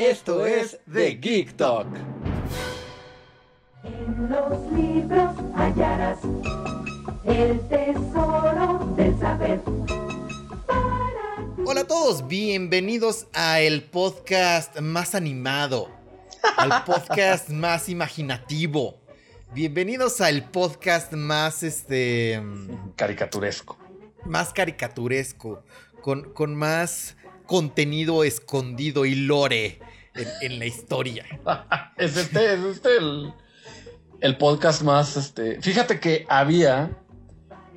Esto es The Geek Talk. En los libros hallarás el tesoro del saber. Hola a todos, bienvenidos a el podcast más animado, al podcast más imaginativo. Bienvenidos al podcast más este Caricaturesco. más caricaturesco, con, con más contenido escondido y lore en, en la historia. es este, es este el, el podcast más, este. Fíjate que había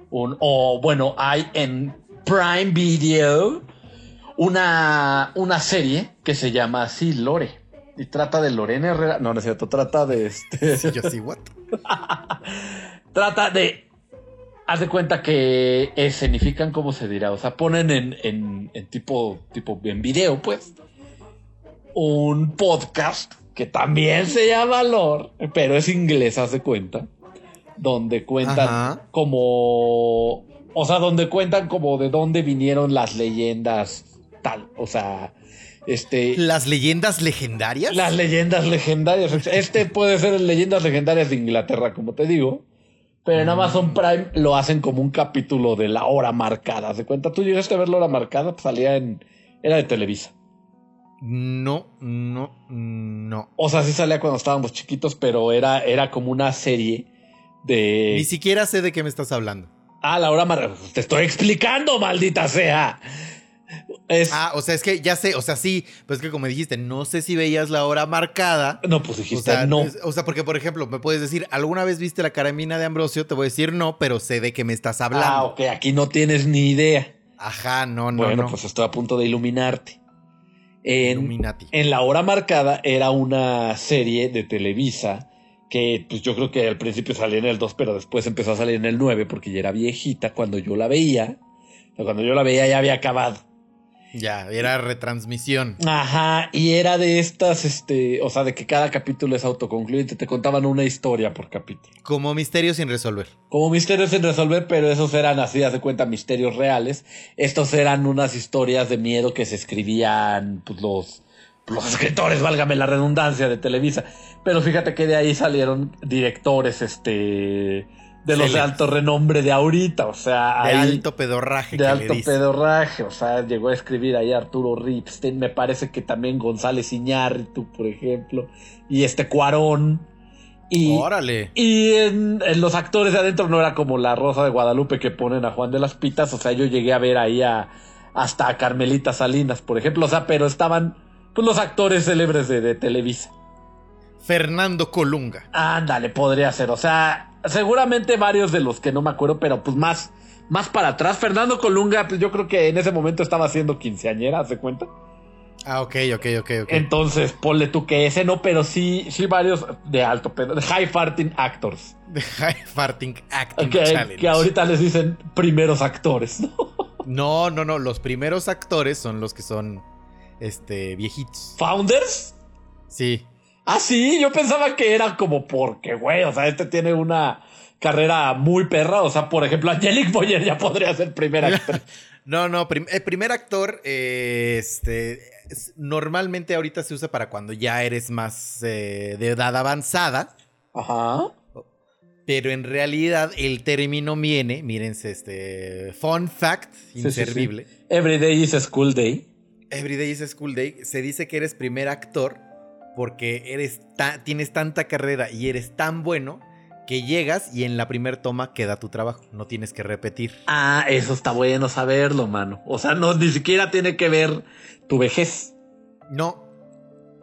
un, o bueno, hay en Prime Video una, una serie que se llama así Lore. Y trata de Lorena Herrera. No, no es cierto, trata de este. Sí, yo sí, what? trata de. Haz de cuenta que escenifican, ¿cómo se dirá? O sea, ponen en, en, en tipo, tipo, en video, pues, un podcast que también se llama Lore, pero es inglés, haz de cuenta. Donde cuentan Ajá. como. O sea, donde cuentan como de dónde vinieron las leyendas tal. O sea, este. ¿Las leyendas legendarias? Las leyendas legendarias. Este puede ser leyendas legendarias de Inglaterra, como te digo. Pero en Amazon Prime lo hacen como un capítulo de la hora marcada. ¿Se cuenta? ¿Tú llegaste a ver la hora marcada? Pues salía en. Era de Televisa. No, no, no. O sea, sí salía cuando estábamos chiquitos, pero era, era como una serie de. Ni siquiera sé de qué me estás hablando. Ah, la hora marcada. Te estoy explicando, maldita sea. Es. Ah, o sea, es que ya sé, o sea, sí, pues que como dijiste, no sé si veías la hora marcada. no, pues O dijiste sea, no. es- o sea, porque por ejemplo, me puedes decir, ¿alguna vez viste la carabina de Ambrosio? Te voy a decir no, pero sé de qué me estás hablando. Ah, ok, aquí no tienes ni idea. Ajá, no, no, bueno, no. pues estoy a punto de iluminarte. En, Illuminati. En la hora marcada era una serie de Televisa que pues yo creo que al principio salía en el 2, pero después empezó a salir en el 9 porque ya era viejita cuando yo la veía. Cuando yo la veía ya había acabado. Ya, era retransmisión. Ajá, y era de estas, este, o sea, de que cada capítulo es autoconcluyente, te contaban una historia por capítulo. Como misterio sin resolver. Como misterios sin resolver, pero esos eran así, haz de cuenta, misterios reales. Estos eran unas historias de miedo que se escribían pues, los, los escritores, válgame la redundancia, de Televisa. Pero fíjate que de ahí salieron directores, este, de los de alto renombre de ahorita, o sea, De ahí- alto pedorraje de que alto le pedorraje, o sea, llegó a escribir ahí Arturo Ripstein, me parece que también González Iñárritu, por ejemplo, y este Cuarón. Y, Órale. y en, en los actores de adentro no era como la Rosa de Guadalupe que ponen a Juan de las Pitas. O sea, yo llegué a ver ahí a, hasta a Carmelita Salinas, por ejemplo. O sea, pero estaban pues, los actores célebres de, de Televisa. Fernando Colunga. Ándale, podría ser. O sea, seguramente varios de los que no me acuerdo, pero pues más, más para atrás. Fernando Colunga, pues yo creo que en ese momento estaba haciendo quinceañera, ¿se cuenta? Ah, ok, ok, ok, ok. Entonces, ponle tú que ese no, pero sí, sí varios de alto pedo, de high farting actors. The High Farting Acting Challenge. que ahorita les dicen primeros actores, ¿no? No, no, no. Los primeros actores son los que son este viejitos. ¿Founders? Sí. Ah, sí, yo pensaba que era como porque, güey, o sea, este tiene una carrera muy perra. O sea, por ejemplo, Angelique Boyer ya podría ser primera actriz. No, no, prim- el primer actor, eh, este, es- normalmente ahorita se usa para cuando ya eres más eh, de edad avanzada, Ajá. pero en realidad el término viene, mírense, este, fun fact, sí, sí. inservible. Every day is a school day. Everyday is a School Day, se dice que eres primer actor porque eres ta- tienes tanta carrera y eres tan bueno que llegas y en la primer toma queda tu trabajo, no tienes que repetir. Ah, eso está bueno saberlo, mano. O sea, no, ni siquiera tiene que ver tu vejez. No,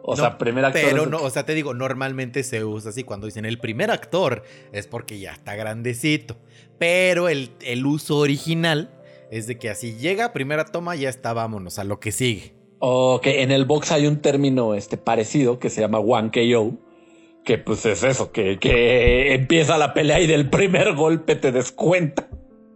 O No, sea, primer actor. Pero no, o sea, te digo, normalmente se usa así. Cuando dicen el primer actor es porque ya está grandecito. Pero el, el uso original es de que así llega, primera toma, ya está, vámonos a lo que sigue. Ok, en el box hay un término este, parecido que se llama One KO. Que pues es eso, que, que empieza la pelea y del primer golpe te descuenta.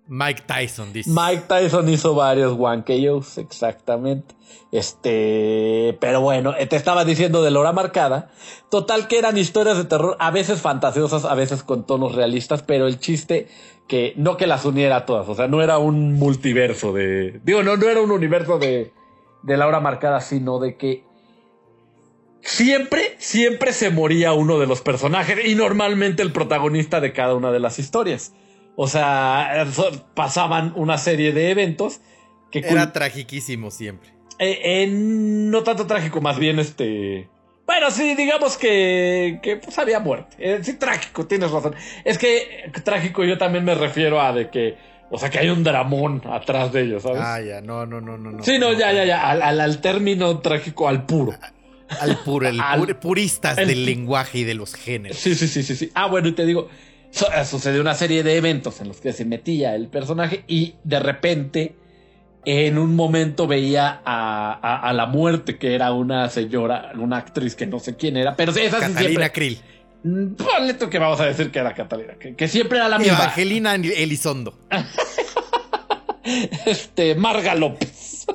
Mike Tyson dice. Mike Tyson hizo varios One KOs, exactamente. Este, pero bueno, te estaba diciendo de la hora marcada. Total que eran historias de terror, a veces fantasiosas, a veces con tonos realistas, pero el chiste que no que las uniera a todas, o sea, no era un multiverso de, digo, no, no era un universo de, de la hora marcada, sino de que siempre, siempre se moría uno de los personajes y normalmente el protagonista de cada una de las historias. O sea, pasaban una serie de eventos que... Era tragiquísimo siempre. Eh, no tanto trágico, más bien este... Bueno, sí, digamos que, que pues había muerte. Eh, sí, trágico, tienes razón. Es que trágico yo también me refiero a de que, o sea, que hay un dramón atrás de ellos, ¿sabes? Ah, ya, no, no, no, no. Sí, no, ya, ya, ya, al, al, término trágico, al puro. Al puro, el puristas del lenguaje y de los géneros. Sí, sí, sí, sí, sí. Ah, bueno, y te digo, eh, sucedió una serie de eventos en los que se metía el personaje y de repente en un momento veía a, la muerte, que era una señora, una actriz que no sé quién era, pero esa Catalina siempre... Krill. Mm, ponle tú que vamos a decir que era Catalina, que, siempre era la misma. Evangelina Elizondo. este, Marga López.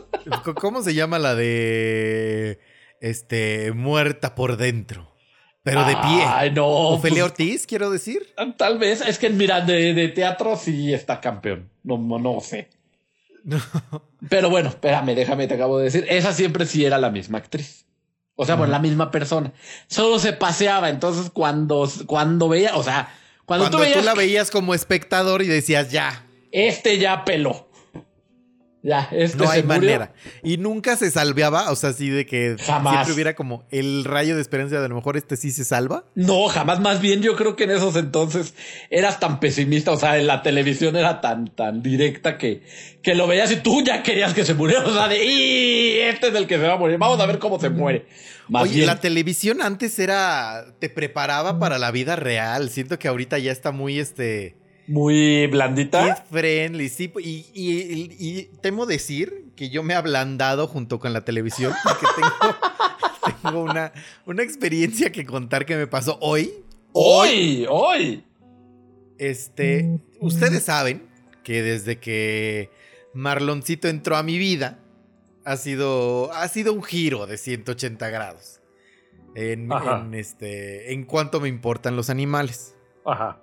¿Cómo se llama la de este muerta por dentro? Pero de pie. Ay, no. Ofelia pues, Ortiz, quiero decir. Tal vez. Es que, mira, de, de teatro sí está campeón. No, no sé. Pero bueno, espérame, déjame, te acabo de decir. Esa siempre sí era la misma actriz. O sea, bueno, la misma persona. Solo se paseaba. Entonces, cuando, cuando veía, o sea, cuando, tú, veías, tú la veías como espectador y decías, ya. Este ya peló. Ya, este no hay manera. Y nunca se salveaba, o sea, así de que siempre hubiera como el rayo de esperanza de a lo mejor este sí se salva. No, jamás. Más bien, yo creo que en esos entonces eras tan pesimista, o sea, en la televisión era tan, tan directa que, que lo veías y tú ya querías que se muriera. O sea, de ¡y! Este es el que se va a morir. Vamos a ver cómo se muere. Más Oye, la televisión antes era. te preparaba para la vida real. Siento que ahorita ya está muy este muy blandita. friendly, sí. Y, y, temo decir que yo me he ablandado junto con la televisión porque tengo, una, una, experiencia que contar que me pasó hoy. Hoy, hoy. Este, ustedes saben que desde que Marloncito entró a mi vida, ha sido, ha sido un giro de 180 grados. En, en, este, en cuanto me importan los animales. Ajá.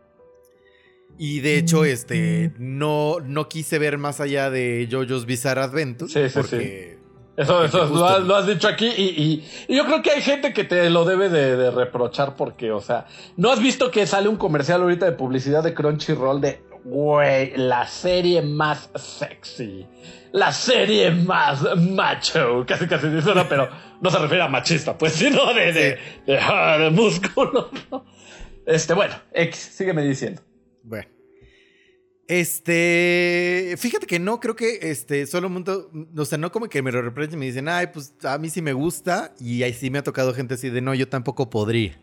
Y de hecho, este, no, no quise ver más allá de JoJo's Bizarre Adventure. Sí, sí, sí. Eso, eso lo, has, dicho aquí y, yo creo que hay gente que te lo debe de, reprochar porque, o sea, ¿no has visto que sale un comercial ahorita de publicidad de Crunchyroll de, güey, la serie más sexy, la serie más macho, casi casi dice, no, pero no se refiere a machista, pues, sino de, de, de, de músculo. Este, bueno, X, sígueme diciendo. Bueno. Este, fíjate que no, creo que este, solo mundo, o sea, no como que me lo reprochen y me dicen, ay, pues a mí sí me gusta y ahí sí me ha tocado gente así de, no, yo tampoco podría.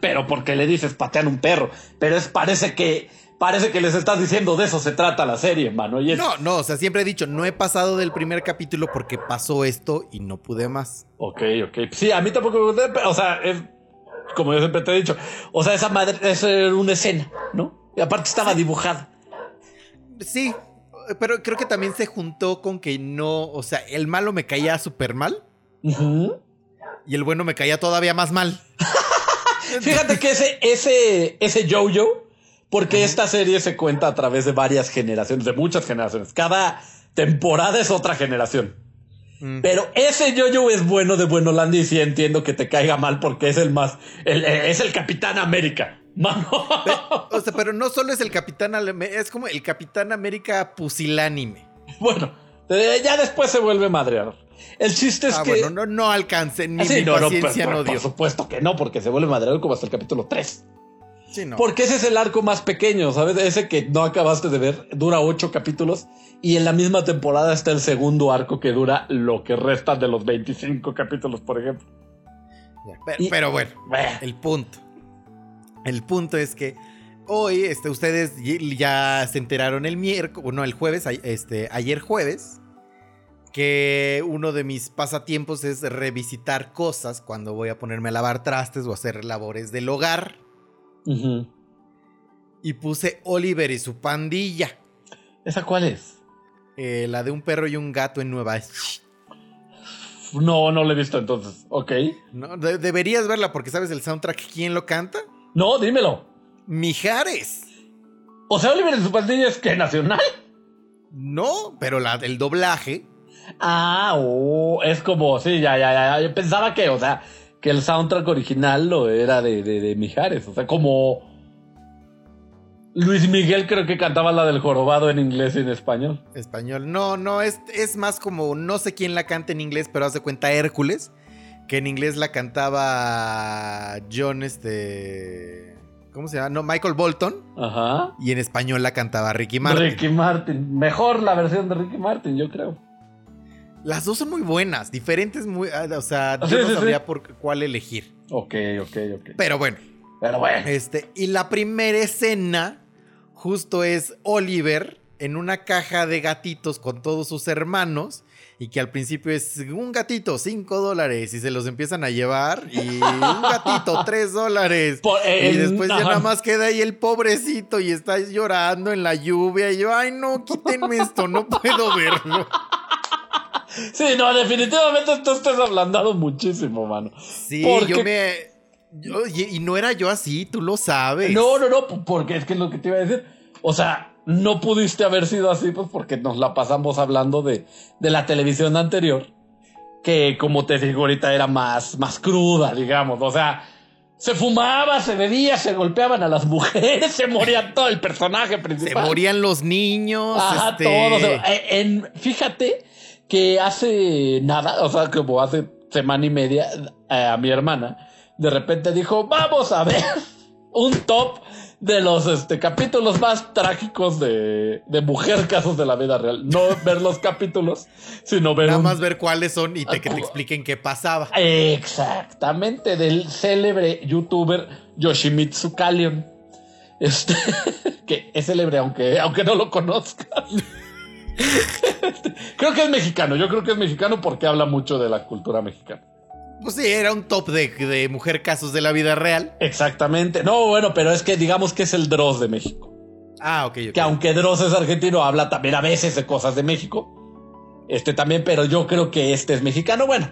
Pero porque le dices patean un perro, pero es, parece que, parece que les estás diciendo de eso se trata la serie, mano. No, no, o sea, siempre he dicho, no he pasado del primer capítulo porque pasó esto y no pude más. Ok, ok. Sí, a mí tampoco me gusta, o sea, es como yo siempre te he dicho, o sea, esa madre es una escena, ¿no? Y aparte estaba dibujada. Sí, pero creo que también se juntó con que no, o sea, el malo me caía súper mal. Y el bueno me caía todavía más mal. Fíjate que ese, ese, ese Jojo, porque esta serie se cuenta a través de varias generaciones, de muchas generaciones. Cada temporada es otra generación. Pero ese Jojo es bueno de Buenolandia y sí entiendo que te caiga mal porque es el más, es el Capitán América. Pero, o sea, pero no solo es el Capitán es como el Capitán América pusilánime. Bueno, ya después se vuelve madreador. El chiste es ah, que. Bueno, no, no alcancen mi, ah, paciencia no, dio. Por supuesto que no, porque se vuelve madreador como hasta el capítulo 3. Sí, no. Porque ese es el arco más pequeño, ¿sabes? Ese que no acabaste de ver, dura ocho capítulos y en la misma temporada está el segundo arco que dura lo que resta de los 25 capítulos, por ejemplo. pero, bueno, el punto. El punto es que hoy este, ustedes ya se enteraron el miércoles, no, el jueves, este, ayer jueves, que uno de mis pasatiempos es revisitar cosas cuando voy a ponerme a lavar trastes o hacer labores del hogar. Y puse Oliver y su pandilla. ¿Esa cuál es? eh, la de un perro y un gato en Nueva No, no la he visto entonces. Ok. No, de- deberías verla porque sabes el soundtrack quién lo canta. No, dímelo. Mijares. O sea, Oliver en su pandilla es que nacional. No, pero la del doblaje. Ah, oh, es como, sí, ya, ya, ya. Yo pensaba que, o sea, que el soundtrack original lo era de, de, de Mijares. O sea, como Luis Miguel creo que cantaba la del jorobado en inglés y en español. Español. No, no, es, es más como, no sé quién la canta en inglés, pero haz de cuenta Hércules, que en inglés la cantaba John, este... ¿Cómo se llama? No, Michael Bolton. Ajá. Y en español la cantaba Ricky Martin. Ricky Martin. Mejor la versión de Ricky Martin, yo creo. Las dos son muy buenas, diferentes muy... ah, O sea, yo Sí, no sí, sí. sabría por cuál elegir. Ok, ok, ok. Pero bueno, Pero bueno. Este, y la primera escena justo es Oliver en una caja de gatitos con todos sus hermanos y que al principio es un gatito, 5 dólares y se los empiezan a llevar y un gatito, 3 dólares. Por- Y en- después ya nada más queda ahí el pobrecito y está llorando en la lluvia y yo, ay no, quítenme esto, no puedo verlo. Sí, no, definitivamente tú estás ablandado muchísimo, mano. Sí, Porque- yo me... yo- y, y no era yo así, tú lo sabes. No, no, no, porque es que es lo que te iba a decir. O sea, no pudiste haber sido así, pues porque nos la pasamos hablando de, de la televisión anterior, que como te digo ahorita era más, más cruda, digamos. O sea, se fumaba, se bebía, se golpeaban a las mujeres, se moría todo el personaje Se principal. morían los niños. Ajá, este... todo. se- eh, en- fíjate que hace nada, o sea, como hace semana y media, eh, a mi hermana, de repente dijo, vamos a ver un top de los este, capítulos más trágicos de, de Mujer Casos de la Vida Real. No ver los capítulos, sino ver Nada un- más ver cuáles son y te, que te Ah, expliquen qué pasaba. Exactamente, del célebre youtuber Yoshimitsu Kalion. Este, que es célebre aunque, aunque no lo conozcas. Este, creo que es mexicano, yo creo que es mexicano porque habla mucho de la cultura mexicana. Pues sí, era un top de, de mujer casos de la vida real. Exactamente. No, bueno, pero es que digamos que es el Dross de México. Ah, ok, ok. Que aunque Dross es argentino, habla también a veces de cosas de México. Este también, pero yo creo que este es mexicano. Bueno.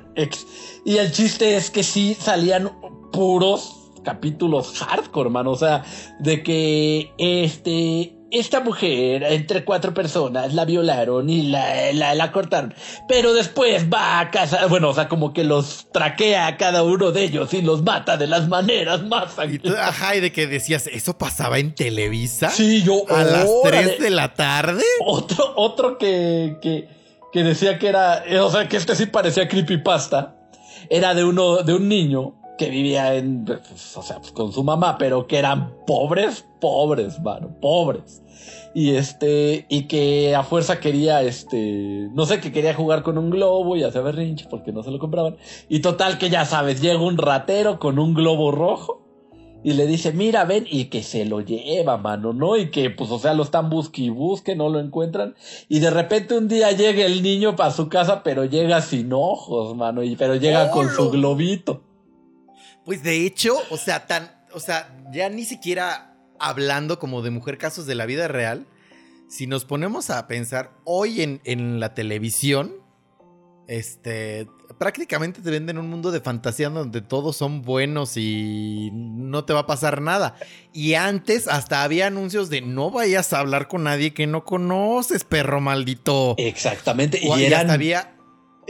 Y el chiste es que sí salían puros capítulos hardcore, mano. O sea, de que este. Esta mujer, entre cuatro personas, la violaron y la, la, la cortaron. Pero después va a casa. Bueno, o sea, como que los traquea a cada uno de ellos y los mata de las maneras más tú- ajá, y de que decías, ¿eso pasaba en Televisa? Sí, yo. A las órale. 3 de la tarde. Otro, otro que, que, que decía que era, o sea, que este sí parecía creepypasta, era de uno, de un niño que vivía en, pues, o sea, pues, con su mamá, pero que eran pobres, pobres, mano, pobres. Y este, y que a fuerza quería, este, no sé, que quería jugar con un globo y hacer berrinche porque no se lo compraban. Y total que ya sabes, llega un ratero con un globo rojo y le dice, mira, ven, y que se lo lleva, mano, ¿no? Y que, pues, o sea, lo están busque y busque, no lo encuentran. Y de repente un día llega el niño para su casa, pero llega sin ojos, mano, y, pero llega con su globito. Pues de hecho, o sea, tan, o sea, ya ni siquiera hablando como de mujer casos de la vida real, si nos ponemos a pensar hoy en, en la televisión, este, prácticamente te venden un mundo de fantasía donde todos son buenos y no te va a pasar nada. Y antes hasta había anuncios de no vayas a hablar con nadie que no conoces, perro maldito. Exactamente. O- Y y eran, hasta había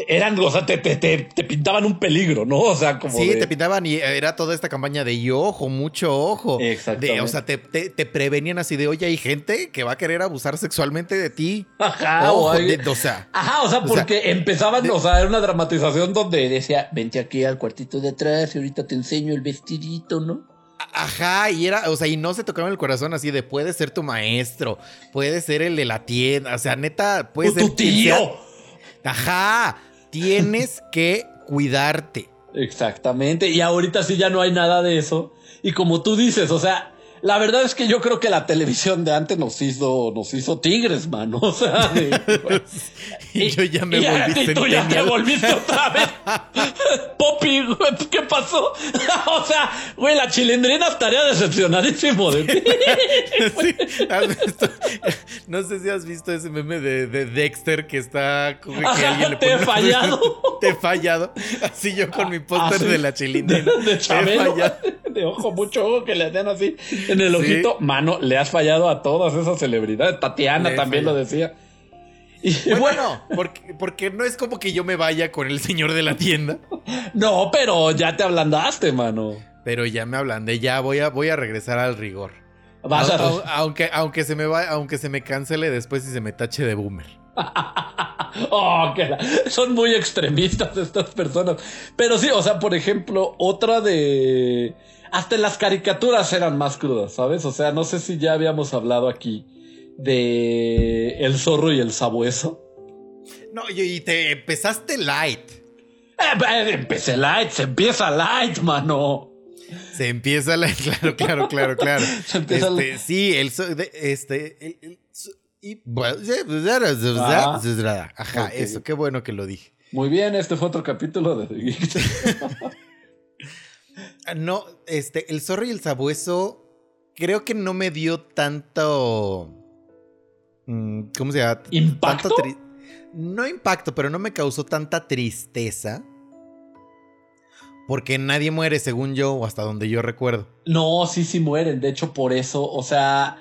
eran, o sea, te, te, te, te pintaban un peligro, ¿no? O sea, como. Sí, de- te pintaban y era toda esta campaña de y ojo, mucho ojo. Exactamente. De, o sea, te, te- te prevenían así de, oye, hay gente que va a querer abusar sexualmente de ti. Ajá, o Ojo, de- o sea, Ajá, o sea, O porque empezaban, de- o sea, era una dramatización donde decía, vente aquí al cuartito de atrás y ahorita te enseño el vestidito, ¿no? ajá, y era, o sea, y no se tocaba el corazón así de, puede ser tu maestro, puede ser el de la tienda, o sea, neta, puede O ser tu tío. Ajá, tienes que cuidarte. Exactamente. Y ahorita sí ya no hay nada de eso. Y como tú dices, o sea, La verdad es que yo creo que la televisión de antes nos hizo, nos hizo tigres, mano. O sea, de- Y yo ya me y volví y tú ya te volviste otra vez. Poppy, güey, ¿qué pasó? o sea, güey, la chilindrina estaría decepcionadísimo de ti. Sí, ¿has visto? No sé si has visto ese meme de, de Dexter que está que Ajá, alguien le te he pone- fallado. Te he fallado. Así yo con mi póster de la chilindrina. De, de Te he fallado. Ojo, mucho ojo que le hacen así en el Sí. ojito. Mano, le has fallado a todas esas celebridades. Tatiana Le también lo decía. Y Bueno, bueno, porque, porque no es como que yo me vaya con el señor de la tienda. no, pero ya te ablandaste, mano. Pero ya me hablan de ya voy a, voy a regresar al rigor. Vas a. Au- au- aunque, aunque se me va, aunque se me cancele después y se me tache de boomer. Oh, que la- son muy extremistas estas personas. Pero sí, o sea, por ejemplo, otra de... Hasta las caricaturas eran más crudas, ¿sabes? O sea, no sé si ya habíamos hablado aquí de El zorro y el sabueso. No, y, te empezaste light. Eh, eh, empecé light, se empieza light, mano. Se empieza la. Claro, claro, claro, claro. Se empieza la- Este, Sí, el. Este. el- el y- Ajá. Eso, qué bueno que lo dije. Muy bien, este fue otro capítulo de The No, este, el zorro y el sabueso. Creo que no me dio tanto. mm, ¿Cómo se llama? ¿Impacto? Tanto no impacto, pero no me causó tanta tristeza. Porque nadie muere, según yo, o hasta donde yo recuerdo. No, sí, sí mueren. De hecho, por eso, o sea,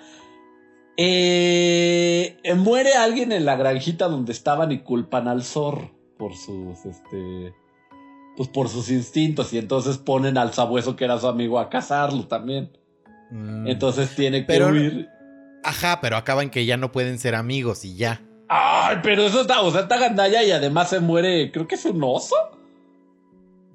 eh, muere alguien en la granjita donde estaban y culpan al zorro por sus, este, pues por sus instintos y entonces ponen al sabueso que era su amigo a cazarlo también. Mm. Entonces tiene que Pero- huir. Ajá, pero acaban que ya no pueden ser amigos y ya. Ay, pero eso está, o sea, está gandalla y además se muere, creo que es un oso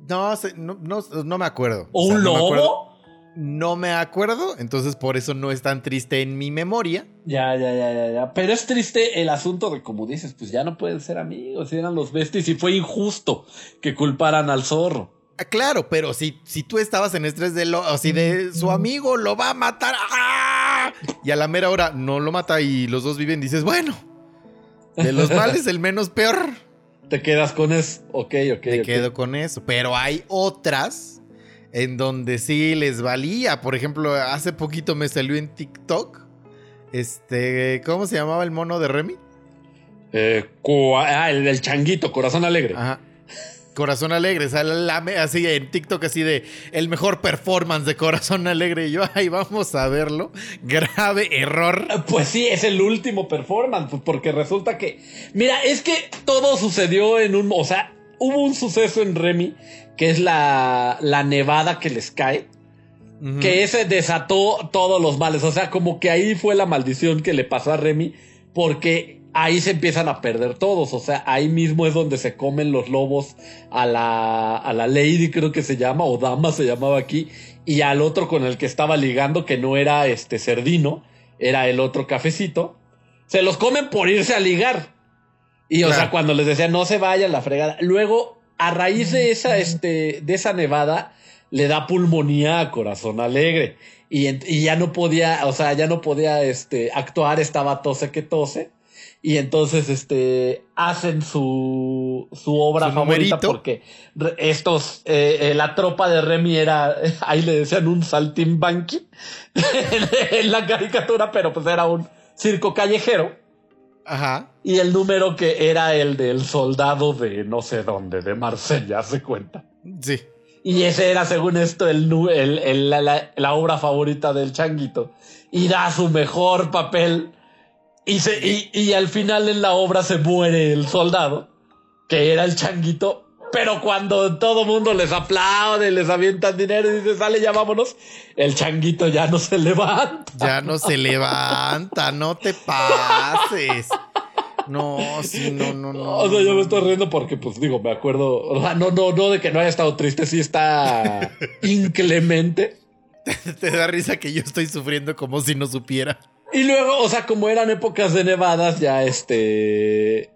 No, no, no, no me acuerdo. o O sea, un no me acuerdo. lobo. No me acuerdo, entonces por eso no es tan triste en mi memoria. Ya, ya, ya, ya, ya. Pero es triste el asunto de, como dices, pues ya no pueden ser amigos, eran los besties y fue injusto que culparan al zorro. Ah, claro, pero si, si tú estabas en estrés de lo, así de su amigo lo va a matar. ¡ah! Y a la mera hora no lo mata y los dos viven, dices, bueno, de los males el menos peor. Te quedas con eso. Ok, ok. Ok. quedo con eso. Pero hay otras en donde sí les valía. Por ejemplo, hace poquito me salió en TikTok. Este, ¿cómo se llamaba el mono de Remy? Eh, ah, el del changuito, corazón alegre. Ajá. Corazón Alegre, sale así en TikTok así de el mejor performance de Corazón Alegre. Y yo, ay, vamos a verlo. Grave error. Pues sí, es el último performance, pues, porque resulta que. Mira, es que todo sucedió en un. O sea, hubo un suceso en Remy, que es la, la nevada que les cae. Que ese desató todos los males. O sea, como que ahí fue la maldición que le pasó a Remy, porque ahí se empiezan a perder todos. O sea, ahí mismo es donde se comen los lobos a la, a la Lady, creo que se llama, o Dama se llamaba aquí, y al otro con el que estaba ligando, que no era este Cerdino, era el otro cafecito. Se los comen por irse a ligar. Y o sea, cuando les decía no se vayan la fregada. Luego, a raíz de esa, este, de esa nevada, le da pulmonía a Corazón Alegre. Y, ya no podía, o sea, ya no podía este, actuar, estaba tose que tose. Y entonces, este, hacen su, su obra Su favorita numerito. porque estos, eh, eh, la tropa de Remy era, ahí le decían un saltimbanqui en, en la caricatura, pero pues era un circo callejero. Ajá. Y el número que era el del soldado de no sé dónde, de Marsella, se cuenta. Sí. Y ese era, según esto, el, el- el- la, la- la obra favorita del changuito. Y da su mejor papel. Y, se, y, y al final en la obra se muere el soldado, que era el changuito. Pero cuando todo mundo les aplaude, les avientan dinero y dice, sale, ya vámonos, el changuito ya no se levanta. Ya no se levanta, no te pases. No, sí, no, no, no. O sea, yo me estoy riendo porque, pues digo, me acuerdo. O sea, no, no, no de que no haya estado triste, sí está inclemente. Te da risa que yo estoy sufriendo como si no supiera. Y luego, o sea, como eran épocas de nevadas, ya este.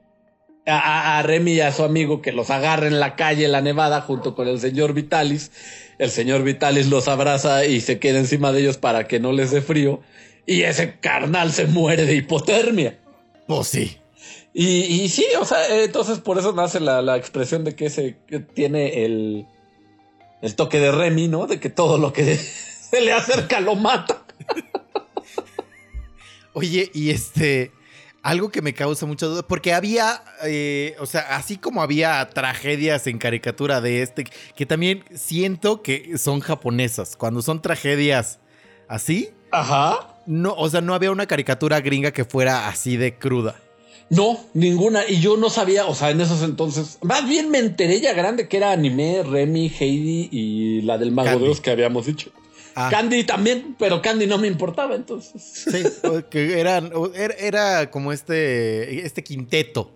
A, Remy y a su amigo que los agarra en la calle, en la nevada, junto con el señor Vitalis. El señor Vitalis los abraza y se queda encima de ellos para que no les dé frío. Y ese carnal se muere de hipotermia. Pues sí. Y, y sí, o sea, eh, entonces por eso nace la, la expresión de que ese que tiene el, el toque de Remy, ¿no? De que todo lo que se le acerca lo mata. Oye, y este, algo que me causa mucha duda, porque había, eh, o sea, así como había tragedias en caricatura de este, que también siento que son japonesas, cuando son tragedias así, Ajá. no, o sea, no había una caricatura gringa que fuera así de cruda. No, ninguna. Y yo no sabía, o sea, en esos entonces. Más bien me enteré ya grande que era anime, Remy, Heidi y la del Mago Candy. de Oz que habíamos dicho. Ah, Candy también, pero Candy no me importaba entonces. Sí, que eran, era, era como este, este quinteto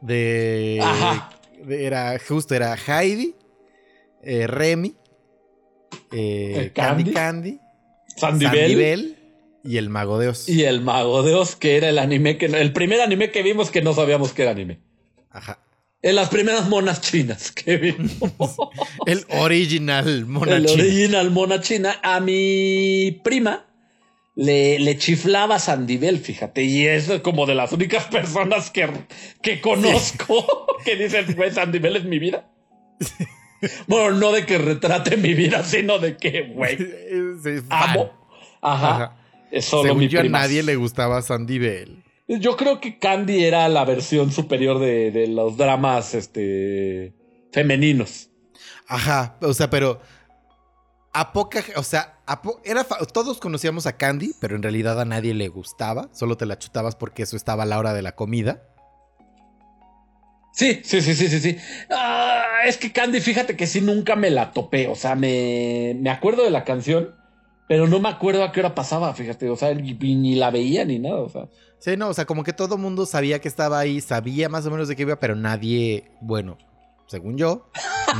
de, Ajá. de- era justo, era Heidi, eh, Remy, eh, Eh, Candy Candy. Sandibel Sandibel y el Mago de Oz. y el Mago de Oz, que era el anime que el primer anime que vimos que no sabíamos que era anime. Ajá. En las primeras monas chinas que vimos. El original mona el china. original mona china. A mi prima le, le chiflaba Sandibel, fíjate. Y es como de las únicas personas que, que conozco que dicen, güey, Sandibel es mi vida. Bueno, no de que retrate mi vida, sino de que, güey, Sí, amo. Ajá. Ajá. Es solo Según mi yo, a nadie le gustaba Sandibel. Yo creo que Candy era la versión superior de, de los dramas este, femeninos. Ajá, o sea, pero a poca, o sea, a po- era todos conocíamos a Candy, pero en realidad a nadie le gustaba, solo te la chutabas porque eso estaba a la hora de la comida. Sí, sí, sí, sí, sí, sí. Ah, es que Candy, fíjate que sí, nunca me la topé. O sea, me, me acuerdo de la canción, pero no me acuerdo a qué hora pasaba, fíjate. O sea, ni, ni la veía ni nada. O sea, Sí, no, o sea, como que todo mundo sabía que estaba ahí, sabía más o menos de qué iba, pero nadie, bueno, según yo,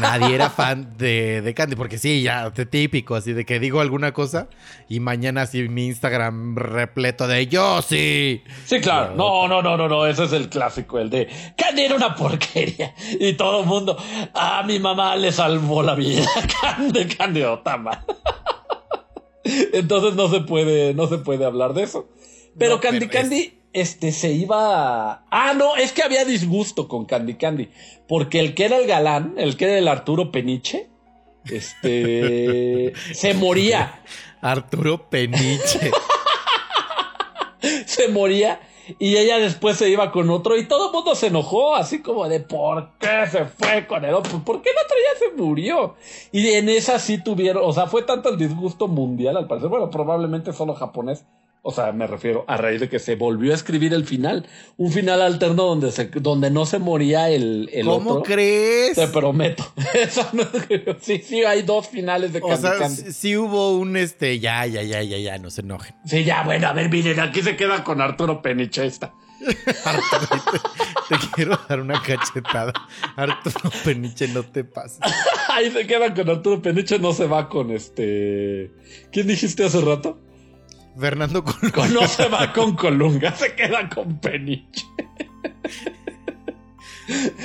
nadie era fan de, de Candy, porque sí, ya, típico, así de que digo alguna cosa y mañana así mi Instagram repleto de yo sí. sí, claro. No, no, no, no, no. Ese es el clásico, el de Candy era una porquería. Y todo el mundo, a mi mamá le salvó la vida. Candy, Candy Otama. Entonces no se puede, no se puede hablar de eso. Pero No, Candy pero es- Candy, este, se iba. a- Ah, no, es que había disgusto con Candy Candy. Porque el que era el galán, el que era el Arturo Peniche, este, se moría. Arturo Peniche. se moría. Y ella después se iba con otro y todo el mundo se enojó, así como de ¿por qué se fue con el otro? ¿Por qué el otro ya se murió? Y en esa sí tuvieron, o sea, fue tanto el disgusto mundial al parecer, bueno, probablemente solo japonés, o sea, me refiero a raíz de que se volvió a escribir el final, un final alterno donde, se, donde no se moría el, el ¿Cómo otro. crees? Te prometo. Eso no- sí, sí, hay dos finales de O Candy sea, Candy. sí, sí hubo un este, ya, ya, ya, ya, ya, no se enojen. Sí, ya, bueno, a ver, miren, aquí se queda con Arturo Peniche esta. Arturo, te, te quiero dar una cachetada. Arturo Peniche, no te pases. Ahí se queda con Arturo Peniche, no se va con este. ¿Quién dijiste hace rato? Fernando Con- no se va con Colunga, se queda con Peniche.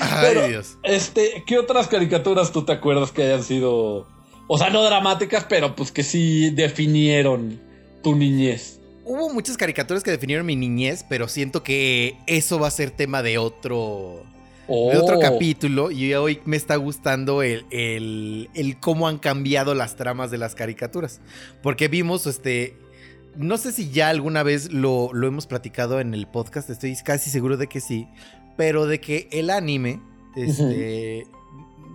Ay, Pero- Dios. Este, ¿qué otras caricaturas tú te acuerdas que hayan sido, o sea, no dramáticas, pero pues que sí definieron tu niñez? Hubo muchas caricaturas que definieron mi niñez, pero siento que eso va a ser tema de otro, de otro Oh. capítulo. Y hoy me está gustando el, el, el cómo han cambiado las tramas de las caricaturas. Porque vimos, este. No sé si ya alguna vez lo, lo hemos platicado en el podcast, estoy casi seguro de que sí. Pero de que el anime, este.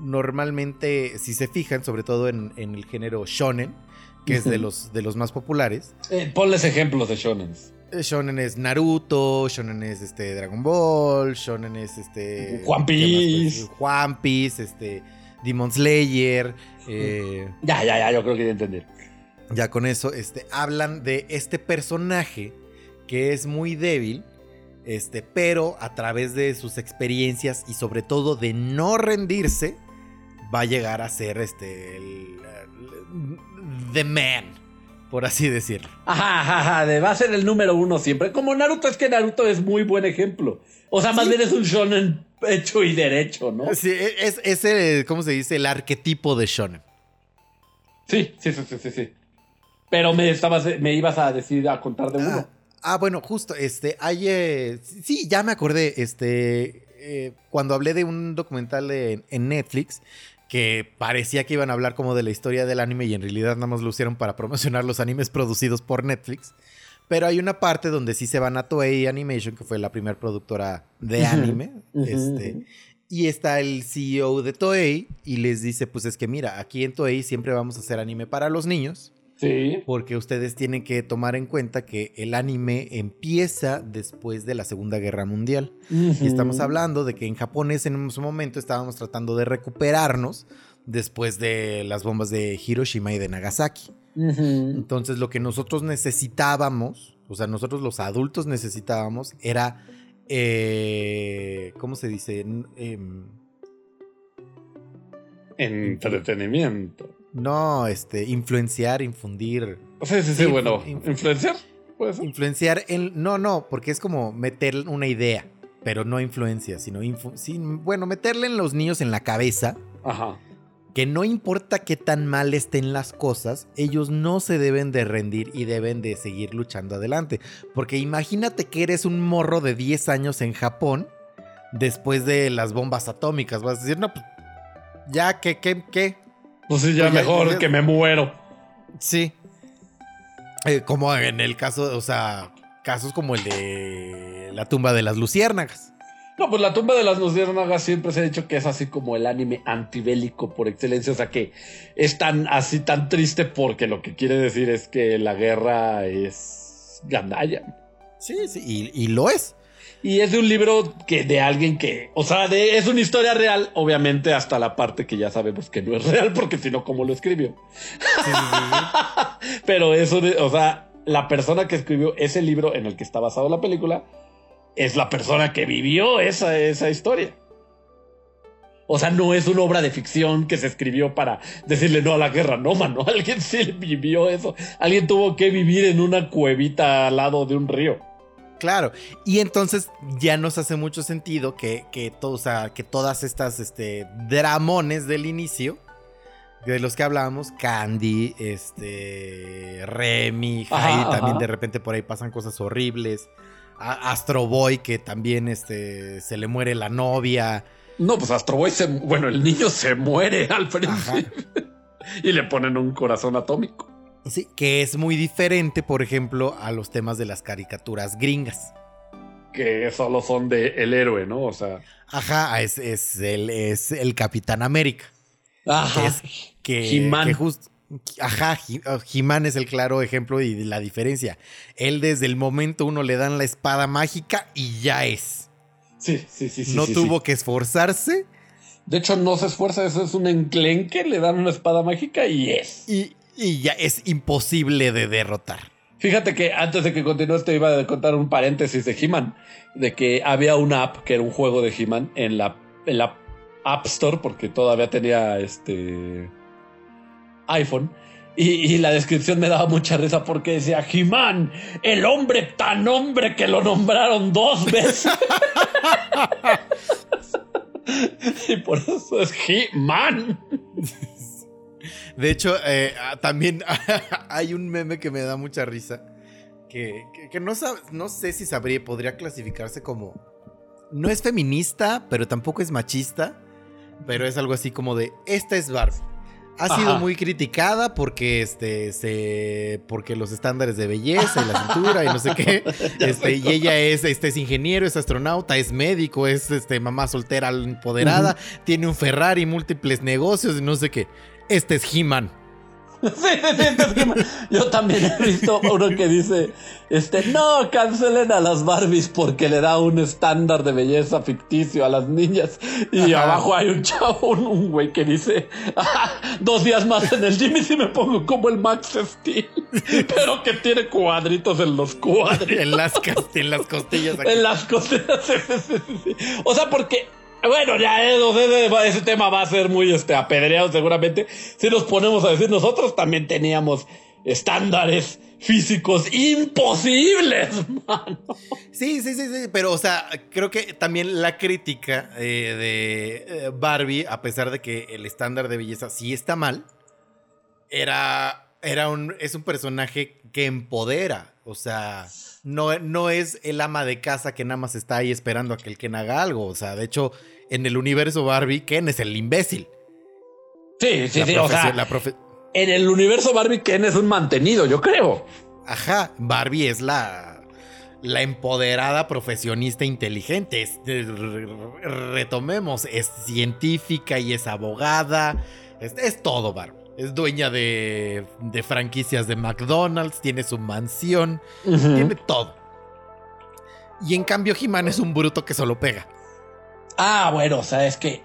Normalmente, si se fijan, sobre todo en, en el género shonen, que es de los, de los más populares. Eh, ponles ejemplos de shonens. Eh, Shonen es Naruto, Shonen es este Dragon Ball, Shonen es este One ¿qué más puede Piece. ser? One Piece, este Demon Slayer, eh, Ya, ya, ya, yo creo que ya entendí. Ya con eso este hablan de este personaje que es muy débil, este, pero a través de sus experiencias y sobre todo de no rendirse va a llegar a ser este el, el- the man, por así decirlo. Ajá, ajá, ajá, de va a ser el número uno siempre. Como Naruto, es que Naruto es muy buen ejemplo. O sea, más bien es un shonen hecho y derecho, ¿no? Sí, es, es el, ¿cómo se dice? El arquetipo de shonen. Sí, sí, sí, sí, sí. Pero me, estabas, me ibas a decir, a contar de uno. Ah, bueno, justo, este, hay, eh, sí, ya me acordé, este, eh, cuando hablé de un documental de- en Netflix, que parecía que iban a hablar como de la historia del anime y en realidad nada más lo hicieron para promocionar los animes producidos por Netflix. Pero hay una parte donde sí se van a Toei Animation, que fue la primera productora de anime, este, y está el CEO de Toei y les dice, pues es que mira, aquí en Toei siempre vamos a hacer anime para los niños. Sí. Porque ustedes tienen que tomar en cuenta que el anime empieza después de la Segunda Guerra Mundial. Y estamos hablando de que en japonés en su momento estábamos tratando de recuperarnos después de las bombas de Hiroshima y de Nagasaki. Entonces lo que nosotros necesitábamos, o sea, nosotros los adultos necesitábamos era, eh, ¿cómo se dice? Em, Entretenimiento. No, este, influenciar, infundir. Sí, sí, sí, bueno. inf- ¿Influencer? Puede ser. Influenciar en. No, no, porque es como meter una idea, pero no influencia, sino. infu- sí, bueno, meterle en los niños en la cabeza Ajá. que no importa qué tan mal estén las cosas, ellos no se deben de rendir y deben de seguir luchando adelante. Porque imagínate que eres un morro de 10 años en Japón después de las bombas atómicas. Vas a decir, no, pues. Ya, ¿qué, qué, qué? Pues sí, ya Pues mejor ya- que me muero. Sí. Eh, como en el caso, o sea, casos como el de la tumba de las luciérnagas. No, pues la tumba de las luciérnagas siempre se ha dicho que es así como el anime antibélico por excelencia. O sea que es tan así tan triste porque lo que quiere decir es que la guerra es gandalla. Sí, sí, y, y lo es. Y es de un libro que de alguien que, o sea, de- es una historia real, obviamente hasta la parte que ya sabemos que no es real, porque si no, ¿cómo lo escribió? Pero eso, o sea, la persona que escribió ese libro en el que está basado la película es la persona que vivió esa, esa historia. O sea, no es una obra de ficción que se escribió para decirle no a la guerra, no, mano. Alguien sí vivió eso. Alguien tuvo que vivir en una cuevita al lado de un río. Claro. Y entonces ya nos hace mucho sentido que, que, to- o sea, que todas estas este, dramones del inicio, de los que hablábamos, Candy, este, Remy, Ajá, Heidi, también ajá. de repente por ahí pasan cosas horribles. A- Astro Boy, que también este, se le muere la novia. No, pues Astro Boy se, bueno, el niño se muere al principio y le ponen un corazón atómico. Sí, que es muy diferente, por ejemplo, a los temas de las caricaturas gringas. Que solo son de el héroe, ¿no? O sea. Ajá, es, es el, es el Capitán América. Que Ajá. es que, He-Man. que just- ajá, uh, He-Man es el claro ejemplo y la diferencia. Él desde el momento uno le dan la espada mágica y ya es. Sí, sí, sí, sí. no sí, tuvo sí. que esforzarse De hecho, no se esfuerza, eso es un enclenque, le dan una espada mágica y es. y, y ya es imposible de derrotar. Fíjate que antes de que continúes te iba a contar un paréntesis de He-Man, de que había una app que era un juego de He-Man en la, en la App Store, porque todavía tenía este iPhone. Y, y la descripción me daba mucha risa porque decía He-Man, el hombre tan hombre que lo nombraron dos veces. y por eso es He-Man. De hecho, eh, ah, también hay un meme que me da mucha risa. Que, que- que no, no sé si sabría, podría clasificarse como. No es feminista, pero tampoco es machista. Pero es algo así como de. Esta es Barbie. Ha Ajá. sido muy criticada porque este se porque los estándares de belleza y la cintura y no sé qué. Este, y ella es, este, es ingeniero, es astronauta, es médico, es este, mamá soltera empoderada, tiene un Ferrari, múltiples negocios y no sé qué. Este es He-Man. Sí, sí, sí, es que me- yo también he visto uno que dice, este, no, cancelen a las Barbies porque le da un estándar de belleza ficticio a las niñas. Y Ajá. abajo hay un chavo, un, güey que dice, "Ah, dos días más en el gym y si me pongo como el Max Steel, pero que tiene cuadritos en los cuadritos. En las, en las costillas. aquí. En las sí. O sea, porque. Bueno, ya eh, ese tema va a ser muy este, apedreado seguramente. Si nos ponemos a decir, nosotros también teníamos estándares físicos imposibles, mano. Sí, sí, sí, sí, pero o sea, creo que también la crítica eh, de eh, Barbie, a pesar de que el estándar de belleza sí está mal, era, era un, es un personaje que empodera, o sea, no, no es el ama de casa que nada más está ahí esperando a que el Ken haga algo, o sea, de hecho, en el universo Barbie, Ken es el imbécil. Sí, sí, La sí, o sea, la en el universo Barbie Ken es un mantenido, yo creo. Ajá, Barbie es la, la empoderada profesionista inteligente. Es- retomemos, es científica y es abogada. Es, es todo, Barbie. Es dueña de, de franquicias de McDonald's, tiene su mansión, tiene todo. Y en cambio, He-Man es un bruto que solo pega. Ah, bueno, o sea, es que.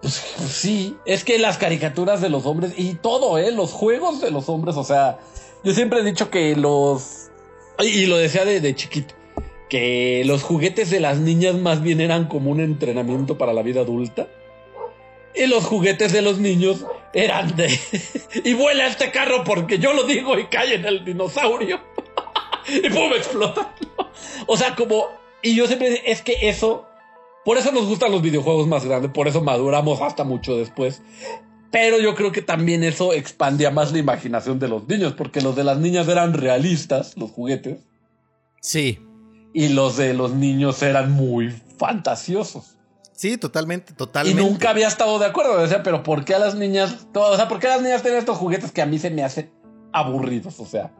Pues, pues sí, es que las caricaturas de los hombres y todo, ¿eh? Los juegos de los hombres, o sea, yo siempre he dicho que los. Y y lo decía de, de chiquito, que los juguetes de las niñas más bien eran como un entrenamiento para la vida adulta. Y los juguetes de los niños eran de. y vuela este carro porque yo lo digo y cae en el dinosaurio. y pum, explota. o sea, como. Y yo siempre. Es que eso. Por eso nos gustan los videojuegos más grandes, por eso maduramos hasta mucho después. Pero yo creo que también eso expandía más la imaginación de los niños, porque los de las niñas eran realistas, los juguetes, Sí. y los de los niños eran muy fantasiosos. Sí, totalmente, Y totalmente. nunca había estado de acuerdo. O sea, pero ¿por qué a las niñas? O sea, ¿por qué las niñas tienen estos juguetes que a mí se me hacen aburridos? O sea,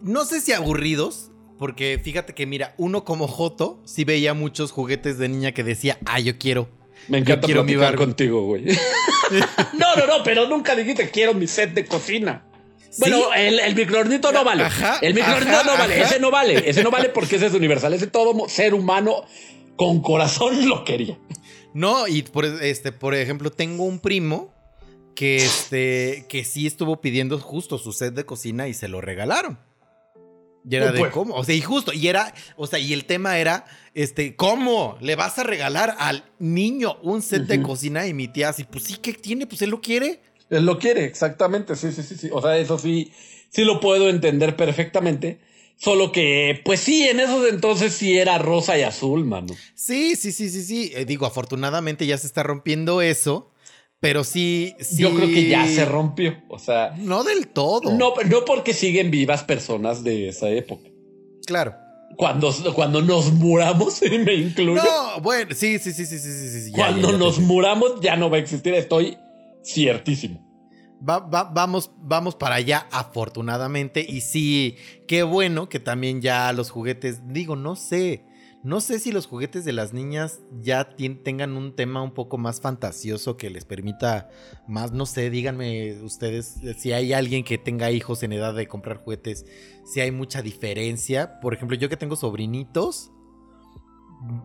No sé si aburridos, porque fíjate que mira, uno como Joto sí veía muchos juguetes de niña que decía, ah, yo quiero. me encanta quiero mi contigo, güey. no, no, no, pero nunca dijiste quiero mi set de cocina. Bueno, el, el microornito no vale. Ajá, el microornito ajá, no vale. ajá. Ese no vale. Ese no vale porque ese es universal. Ese todo ser humano con corazón lo quería. No, y por, este, por ejemplo, tengo un primo que, este, que sí estuvo pidiendo justo su set de cocina y se lo regalaron. Y era de cómo, o sea, y justo, y era, o sea, y el tema era, este, ¿cómo le vas a regalar al niño un set de cocina? Y mi tía así, pues sí, ¿qué tiene? Pues él lo quiere. Él lo quiere, exactamente. Sí, sí, sí, sí. O sea, eso sí, sí lo puedo entender perfectamente. Solo que, pues sí, en esos entonces sí era rosa y azul, mano. Sí, sí, sí, sí, sí. Eh, digo, afortunadamente ya se está rompiendo eso, pero sí, sí. Yo creo que ya se rompió. O sea, No del todo. no, no porque siguen vivas personas de esa época. Claro. Cuando, cuando nos muramos, me incluyo, No, bueno, sí, sí, sí, sí, sí, sí, ya, cuando ya, ya te nos muramos ya no va a existir. Estoy ciertísimo. Va- va- vamos, vamos para allá, afortunadamente. Y sí, qué bueno que también ya los juguetes, digo, no sé. No sé si los juguetes de las niñas ya tengan un tema un poco más fantasioso que les permita más, no sé, díganme ustedes si hay alguien que tenga hijos en edad de comprar juguetes, si hay mucha diferencia. Por ejemplo, yo que tengo sobrinitos,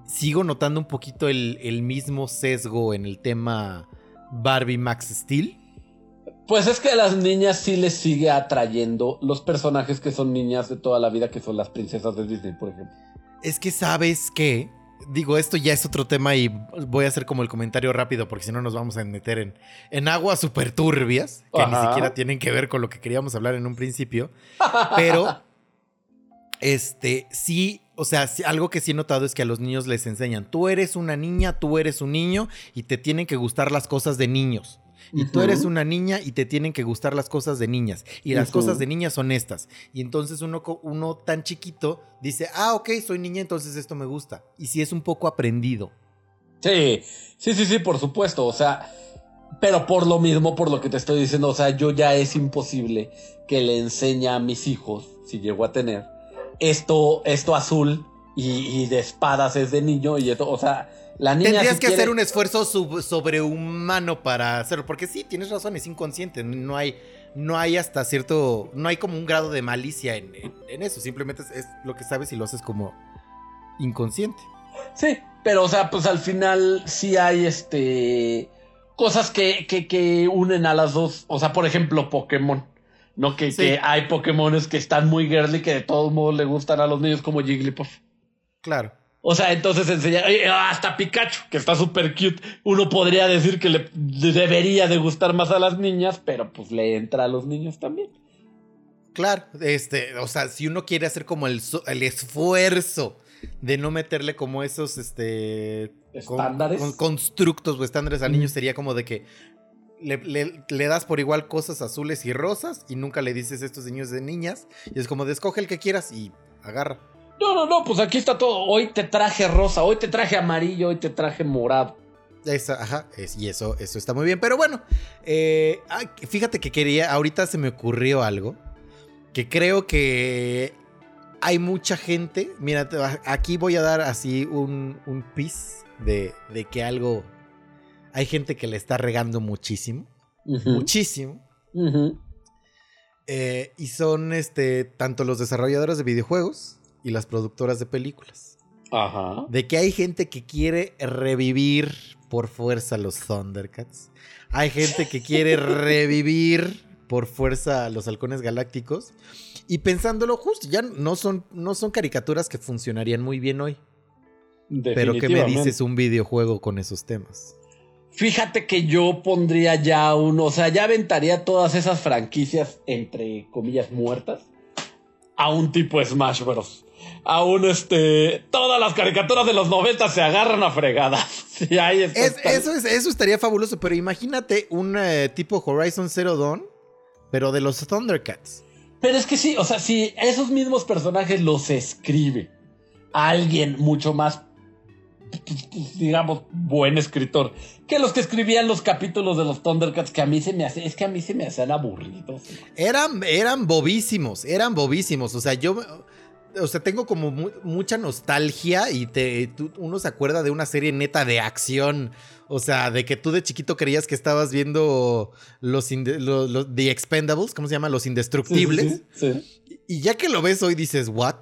sigo notando un poquito el, el mismo sesgo en el tema Barbie Max Steel. Pues es que a las niñas sí les sigue atrayendo los personajes que son niñas de toda la vida, que son las princesas de Disney, por ejemplo. Es que sabes que, digo, esto ya es otro tema y voy a hacer como el comentario rápido porque si no nos vamos a meter en, en aguas súper turbias, que ni siquiera tienen que ver con lo que queríamos hablar en un principio. Pero, este, sí, o sea, algo que sí he notado es que a los niños les enseñan, tú eres una niña, tú eres un niño y te tienen que gustar las cosas de niños. Y tú eres una niña y te tienen que gustar las cosas de niñas. Y las cosas de niñas son estas. Y entonces uno, uno tan chiquito dice, ah, ok, soy niña, entonces esto me gusta. Y si es un poco aprendido. Sí, sí, sí, sí, por supuesto. O sea, pero por lo mismo, por lo que te estoy diciendo, o sea, yo ya es imposible que le enseñe a mis hijos, si llego a tener, esto, esto azul y, y de espadas es de niño y esto, o sea, la niña. Tendrías si que quiere- hacer un esfuerzo sobrehumano para hacerlo. Porque sí, tienes razón, es inconsciente. No hay, no hay hasta cierto. No hay como un grado de malicia en, en- en eso. Simplemente es, es lo que sabes y lo haces como inconsciente. Sí, pero o sea, pues al final sí hay este cosas que, que, que unen a las dos. O sea, por ejemplo, Pokémon. No, que, Sí. que hay Pokémones que están muy girly que de todos modos le gustan a los niños como Jigglypuff. Claro. O sea, entonces enseñar, hasta Pikachu, que está súper cute, uno podría decir que le debería de gustar más a las niñas, pero pues le entra a los niños también. Claro, este, o sea, si uno quiere hacer como el, el esfuerzo de no meterle como esos, este... Estándares. con constructos o estándares al niño sería como de que le, le- le das por igual cosas azules y rosas y nunca le dices estos niños de niñas. Y es como de escoge el que quieras y agarra. No, no, no, pues aquí está todo. Hoy te traje rosa, hoy te traje amarillo, hoy te traje morado. Esa, ajá, es- y eso, eso está muy bien. Pero bueno, eh, ay, fíjate que quería, ahorita se me ocurrió algo que creo que hay mucha gente. Mira, aquí voy a dar así un, un pis de, de que algo. Hay gente que le está regando muchísimo. Muchísimo. Eh, y son este, tanto los desarrolladores de videojuegos y las productoras de películas. Ajá. De que hay gente que quiere revivir por fuerza los Thundercats. Hay gente que quiere revivir por fuerza los halcones galácticos. Y pensándolo justo, ya no son, no son caricaturas que funcionarían muy bien hoy. Pero ¿qué me dices un videojuego con esos temas? Fíjate que yo pondría ya uno, o sea, ya aventaría todas esas franquicias, entre comillas, muertas, a un tipo Smash Bros. A un, este, todas las caricaturas de los 90 se agarran a fregadas. Sí, ahí está. Es- eso, es, eso estaría fabuloso, pero imagínate un eh, tipo Horizon Zero Dawn, pero de los Thundercats. Pero es que sí, o sea, si esos mismos personajes los escribe alguien mucho más, digamos, buen escritor, que los que escribían los capítulos de los Thundercats, que a mí se me hace, es que a mí se me hacían aburridos. Eran, eran bobísimos, eran bobísimos. O sea, yo, o sea, tengo como mu- mucha nostalgia y te, tú- uno se acuerda de una serie neta de acción. O sea, de que tú de chiquito creías que estabas viendo los, The Expendables, ¿cómo se llama? Los indestructibles. Sí, sí, sí. Y ya que lo ves hoy dices, ¿what?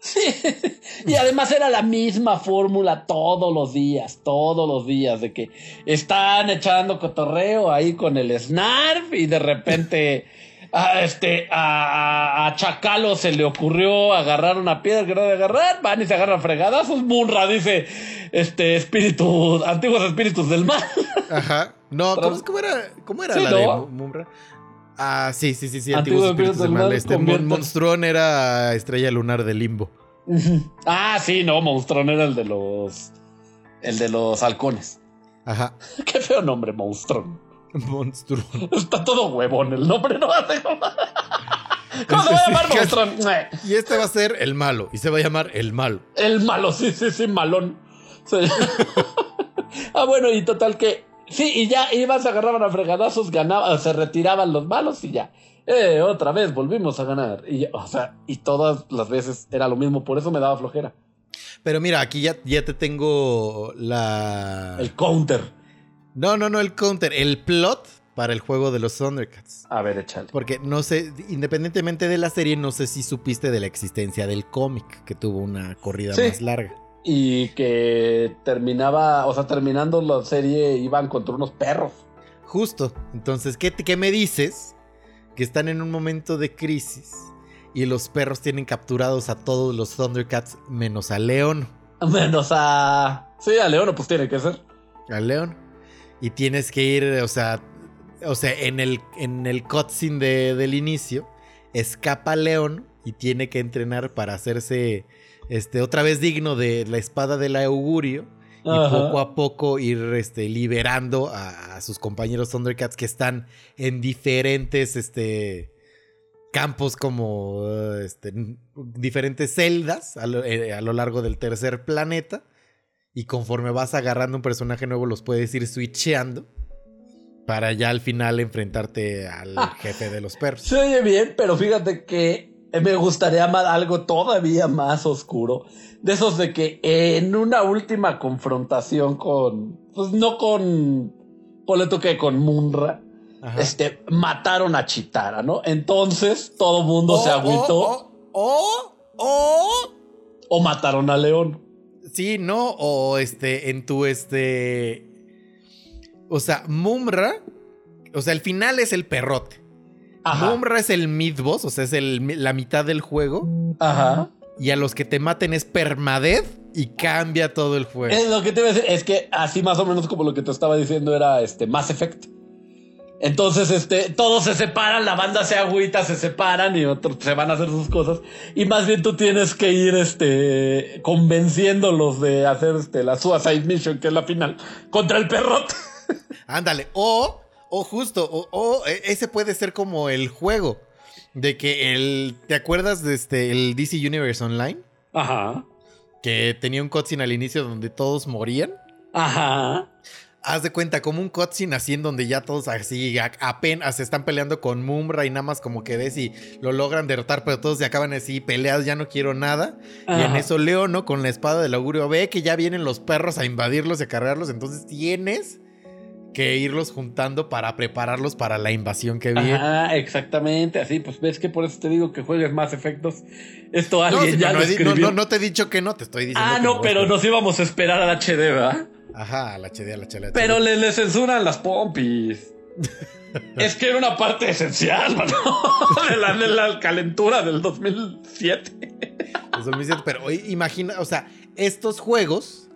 Sí. Y además era la misma fórmula todos los días, todos los días, de que están echando cotorreo ahí con el Snarf y de repente a, este, a, a- Chacalo se le ocurrió agarrar una piedra que no debe agarrar, van y se agarran fregadazos, Munra dice, este, espíritu, antiguos espíritus del mal. Ajá. No, ¿cómo, cómo era, cómo era Sí, la de ¿no? Mu- Mumra? Ah, sí, sí, sí, sí. Antiguos Antiguos espíritus espíritus del del mal. mal Este Mon- convierten- Monstruón era estrella lunar de limbo. ah, sí, no, Monstrón era el de los, el de los halcones. Ajá. Qué feo nombre, Monstrón. Monstruón. Está todo huevón el nombre, no hace ¿Cómo se va a llamar Monstrón? Y este va a ser el malo. Y se va a llamar el malo. El malo, sí, sí, sí, malón. Sí. ah, bueno, y total que. Sí, y ya iban, se agarraban a fregadazos, ganaban, se retiraban los malos y ya. Eh, otra vez volvimos a ganar. Y, o sea, y todas las veces era lo mismo, por eso me daba flojera. Pero mira, aquí ya, ya te tengo la. El counter. No, no, no, el counter. El plot para el juego de los Thundercats. A ver, échale. Porque no sé, independientemente de la serie, no sé si supiste de la existencia del cómic, que tuvo una corrida Sí. más larga. Y que terminaba, o sea, terminando la serie, iban contra unos perros. Justo. Entonces, ¿qué, qué me dices? Que están en un momento de crisis y los perros tienen capturados a todos los Thundercats menos a León. Menos a. Sí, a León, pues tiene que ser. A León. Y tienes que ir, o sea, o sea, en el, en el cutscene de- del inicio, escapa León y tiene que entrenar para hacerse este, otra vez digno de la espada del augurio. Y Ajá. poco a poco ir este, liberando a, a sus compañeros Thundercats que están en diferentes este, campos como este, diferentes celdas a lo, eh, a lo largo del tercer planeta. Y conforme vas agarrando un personaje nuevo los puedes ir switcheando para ya al final enfrentarte al jefe de los perros. Se oye bien, pero fíjate que me gustaría más algo todavía más oscuro. De esos de que en una última confrontación con. Pues no con. Ponle tú que con Munra. Ajá. Este, mataron a Chitara, ¿no? Entonces todo mundo se O- agüitó. O, o, o, o mataron a León. Sí, no, o este, en tu este. O sea, Mumra. O sea, el final es el perrote. Ajá. Mumra es el mid boss, o sea, es el- la mitad del juego. Ajá. Y a los que te maten es permadeath y cambia todo el juego. Es lo que te iba a decir. Es que así más o menos como lo que te estaba diciendo era este Mass Effect. Entonces, este, todos se separan, la banda se agüita, se separan y otros se van a hacer sus cosas. Y más bien tú tienes que ir, este, convenciéndolos de hacer, este, la Suicide Mission, que es la final, contra el perrote. Ándale. O, o justo, o, o, e, ese puede ser como el juego. De que el. ¿Te acuerdas de este el DC Universe Online? Ajá. Que tenía un cutscene al inicio donde todos morían. Ajá. Haz de cuenta, como un cutscene así en donde ya todos así apenas se están peleando con Mumra y nada más como que ves y lo logran derrotar, pero todos se acaban así peleados, ya no quiero nada. Y en eso Leo, ¿no? Con la espada del augurio ve que ya vienen los perros a invadirlos y a cargarlos, entonces tienes que irlos juntando para prepararlos para la invasión que viene. Ajá, exactamente, así, pues ves que por eso te digo que juegues más efectos. Esto No, alguien ya no, lo no, no, te he dicho que no, te estoy diciendo. ah, que no, pero nos íbamos a esperar al HD, ¿verdad? Ajá, a la HD, a la HD. Pero le, le censuran las pompis. es que era una parte esencial, ¿no? de, la, de la calentura del 2007. Los 2007, pero oye, imagina, o sea, estos juegos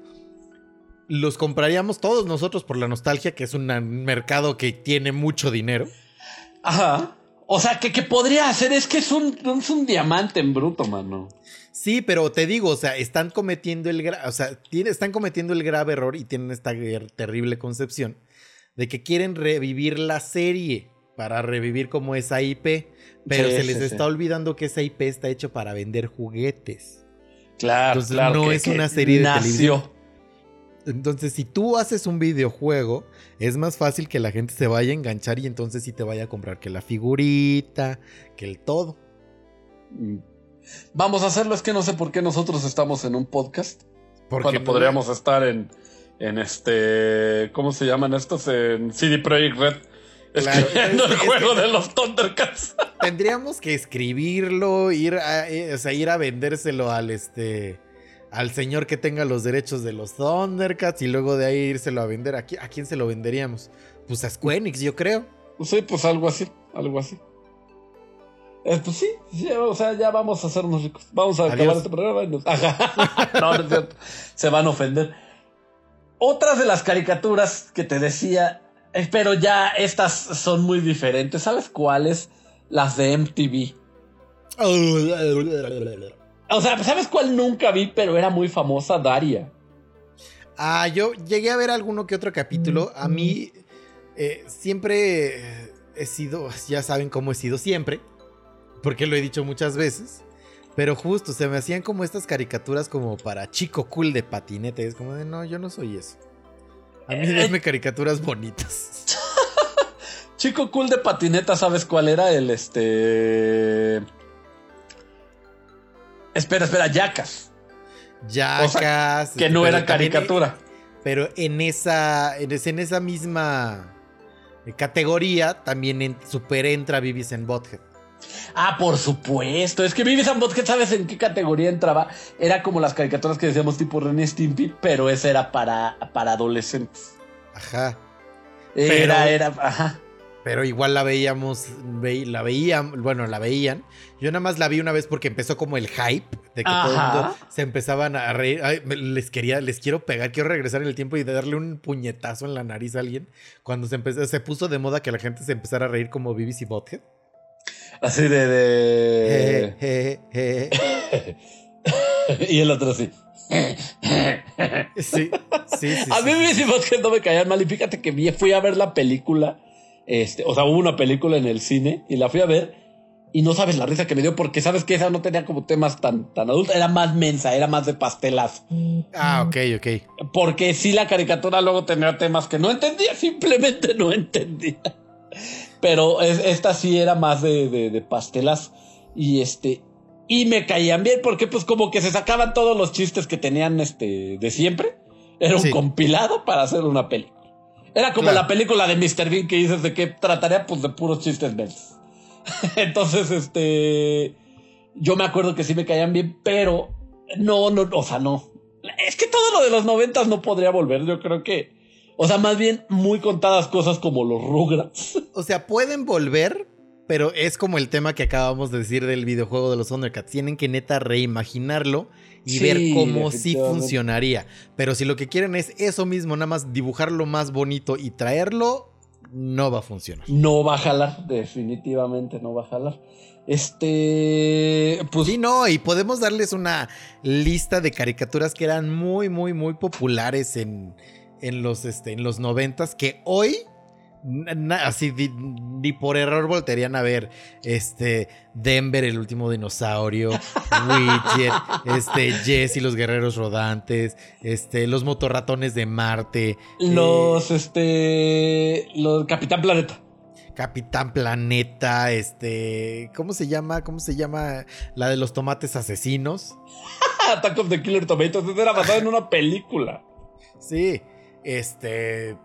los compraríamos todos nosotros por la nostalgia, que es un mercado que tiene mucho dinero. Ajá. O sea, que, que podría hacer es que es un, es un diamante en bruto, mano. Sí, pero te digo, o sea, están cometiendo el, gra- o sea, tiene- están cometiendo el grave error y tienen esta terrible concepción de que quieren revivir la serie para revivir como esa IP, pero Sí, se les sí, está sí. olvidando que esa IP está hecho para vender juguetes. Claro, Entonces, claro. no que- es una serie de nació. televisión. Entonces, si tú haces un videojuego, es más fácil que la gente se vaya a enganchar y entonces sí te vaya a comprar que la figurita, que el todo. Mm. Vamos a hacerlo, es que no sé por qué nosotros estamos en un podcast. Porque cuando no- podríamos estar en, en este, ¿cómo se llaman estos? En CD Projekt Red. Claro, Escribiendo es el juego es de los Thundercats. Tendríamos que escribirlo, ir a, eh, o sea, ir a vendérselo al este al señor que tenga los derechos de los Thundercats y luego de ahí írselo a vender. ¿A, qui- a quién se lo venderíamos? Pues a Square Enix, yo creo. Sí, pues algo así, algo así. Eh, pues sí, sí, o sea, ya vamos a hacernos ricos. Vamos a acabar este programa. y nos- Ajá. no, no es cierto. Se van a ofender. Otras de las caricaturas que te decía, eh, pero ya estas son muy diferentes. ¿Sabes cuáles? Las de MTV. O sea, ¿sabes cuál nunca vi, pero era muy famosa? Daria. Ah, yo llegué a ver alguno que otro capítulo. A mí eh, siempre eh, he sido, ya saben cómo he sido siempre, porque lo he dicho muchas veces. Pero justo, se me hacían como estas caricaturas como para chico cool de patinete. Es como de, no, yo no soy eso. A mí Eh, denme caricaturas bonitas. Chico cool de patineta, ¿sabes cuál era? El este. Espera, espera, Yacas. Yacas. Que no era caricatura. Pero en esa, en, esa misma eh, categoría también en- super entra Vivis en Bothead. Ah, por supuesto. Es que Vivis and Butthead, ¿sabes en qué categoría entraba? Era como las caricaturas que decíamos tipo René Stimpy, pero esa era para, para adolescentes. Ajá. Era, Pero- era, ajá. Pero igual la veíamos, ve- la veían, bueno, la veían. Yo nada más la vi una vez porque empezó como el hype de que todo el mundo se empezaban a reír. Ay, les quería, les quiero pegar, quiero regresar en el tiempo y darle un puñetazo en la nariz a alguien. Cuando se empezó, se puso de moda que la gente se empezara a reír como y Bothead. Así de. de... Je, je, je. y el otro sí. Sí, sí, sí. A mí sí. Y Butthead no me caían mal. Y fíjate que fui a ver la película. Este, o sea, hubo una película en el cine y la fui a ver. Y no sabes la risa que me dio porque sabes que esa no tenía como temas tan, tan adultos. Era más mensa, era más de pastelazo. Ah, ok, ok. Porque sí, la caricatura luego tenía temas que no entendía, simplemente no entendía. Pero es- esta sí era más de, de, de pastelas. Y este. Y me caían bien, porque pues como que se sacaban todos los chistes que tenían este de siempre. Era un Sí. compilado para hacer una película. Era como Claro. la película de Mr. Bean que dices de que trataría pues de puros chistes mensos. Entonces, este. Yo me acuerdo que sí me caían bien, pero no, no, o sea, no. Es que todo lo de los noventas no podría volver. Yo creo que. O sea, más bien muy contadas cosas como los Rugrats. O sea, pueden volver, pero es como el tema que acabamos de decir del videojuego de los Thundercats. Tienen que neta reimaginarlo y Sí, ver cómo sí funcionaría. Pero si lo que quieren es eso mismo, nada más dibujarlo más bonito y traerlo, no va a funcionar. No va a jalar, definitivamente no va a jalar. Este, pues Sí, no, y podemos darles una lista de caricaturas que eran muy, muy, muy populares en, en los, este, en los noventas, que hoy, así, ni por error voltearían a ver, este, Denver, el último dinosaurio, Widget, este, Jess y los guerreros rodantes, este, los motorratones de Marte, los, este, los Capitán Planeta. Capitán Planeta, este, ¿cómo se llama? ¿Cómo se llama? La de los tomates asesinos. Attack of the Killer Tomatoes, era basado en una película. Sí, este,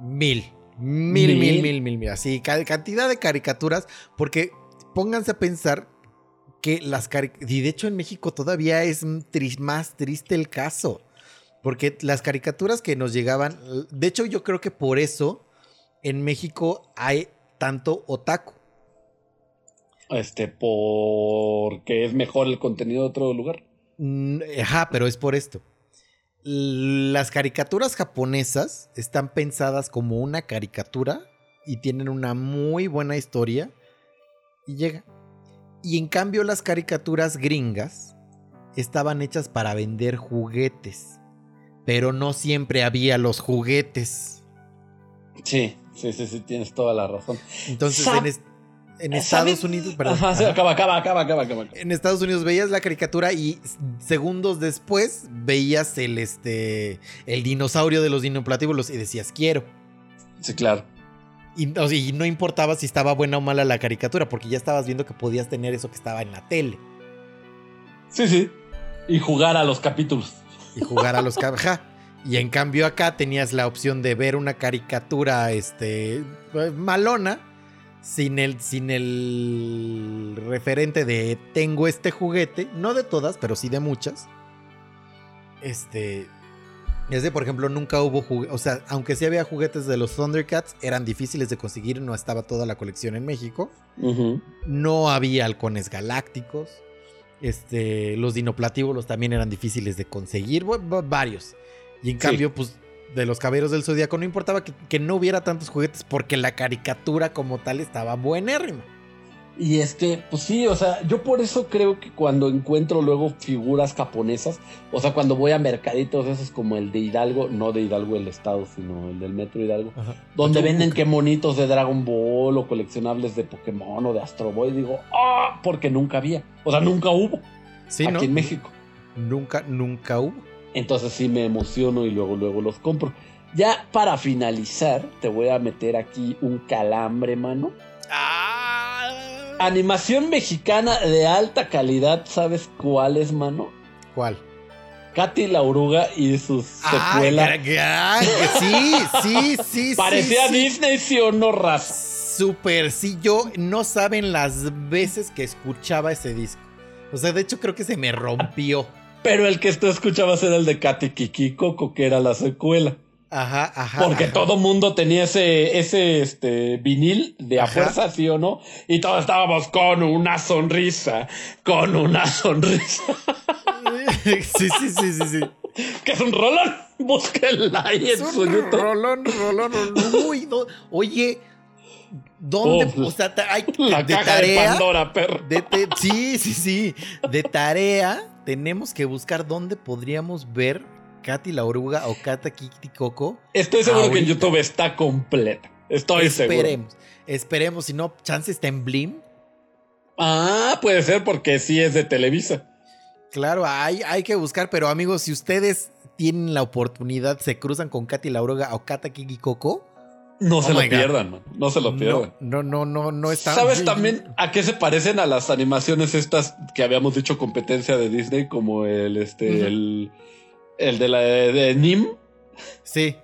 mil, mil, Mil. mil, mil, mil, así, ca- cantidad de caricaturas, porque pónganse a pensar que las caricaturas, y de hecho en México todavía es más triste el caso, porque las caricaturas que nos llegaban, de hecho yo creo que por eso en México hay tanto otaku. Este, porque es mejor el contenido de otro lugar. Ajá, pero es por esto. Las caricaturas japonesas están pensadas como una caricatura y tienen una muy buena historia y llega. Y en cambio las caricaturas gringas estaban hechas para vender juguetes, pero no siempre había los juguetes. Sí, sí, sí, sí, tienes toda la razón. Entonces en, es- en Estados ¿Sabes? Unidos, perdón, Ajá, sí, ajá. acaba, acaba, acaba, acaba, acaba. en Estados Unidos veías la caricatura y segundos después veías el este el dinosaurio de los dinoplatíbulos y decías quiero. Sí, claro. Y, o sea, y no importaba si estaba buena o mala la caricatura, porque ya estabas viendo que podías tener eso que estaba en la tele Sí, sí. Y jugar a los capítulos. y jugar a los ajá. Y en cambio acá tenías la opción de ver una caricatura este eh, malona sin el sin el referente de tengo este juguete, no de todas, pero sí de muchas. Este es de, por ejemplo, nunca hubo juguetes, o sea, aunque sí había juguetes de los Thundercats, eran difíciles de conseguir, no estaba toda la colección en México. No había halcones galácticos. Este, los dinoplatíbulos también eran difíciles de conseguir. varios. Y en Sí. cambio, pues, de los caballeros del zodiaco no importaba que, que no hubiera tantos juguetes porque la caricatura como tal estaba buenérrima. Y este, pues sí, o sea, yo por eso creo que cuando encuentro luego figuras japonesas, o sea, cuando voy a mercaditos esos como el de Hidalgo, no de Hidalgo el estado, sino el del Metro Hidalgo, donde venden que monitos de Dragon Ball o coleccionables de Pokémon o de Astro Boy, digo, ah, porque nunca había, o sea, nunca hubo Sí, aquí ¿no? en México. Nunca, nunca hubo. Entonces sí me emociono y luego, luego los compro. Ya para finalizar, te voy a meter aquí un calambre, mano. Animación mexicana de alta calidad, ¿sabes cuál es, mano? ¿Cuál? Katy la oruga y su Ay, secuela. gra- ay, sí, sí, sí, Parecía sí, sí. Disney, sí o no, raza. Súper, sí, yo no saben las veces que escuchaba ese disco. O sea, de hecho creo que se me rompió. Pero el que tú escuchabas era el de Katy Kiki Coco, que era la secuela. Ajá, ajá. Porque ajá. todo mundo tenía ese, ese este, vinil de a fuerza, sí o no. Y todos estábamos con una sonrisa, con una sonrisa. sí, sí, sí, sí, sí. que es un rolón. Búsquenla ahí en Es su un YouTube. rolón, rolón, rolón. Uy, do- oye, ¿dónde? Oh, o sea, hay La de caja de tarea. Pandora, perro. de te- sí, sí, sí. De tarea, tenemos que buscar dónde podríamos ver Katy la oruga o Kata Kiki Coco. Estoy seguro que en ahorita. YouTube está completa. Estoy seguro. Esperemos. Esperemos, si no, chance está en Blim. Ah, puede ser porque sí es de Televisa. Claro, hay, hay que buscar, pero amigos, si ustedes tienen la oportunidad, se cruzan con Katy la oruga o Kata Kiki Coco. No se Oh lo God. pierdan, man. No se lo pierdan. No, no, no, no, no está. ¿Sabes también a qué se parecen a las animaciones estas que habíamos dicho competencia de Disney? Como el este, el, el de la de Nim Sí.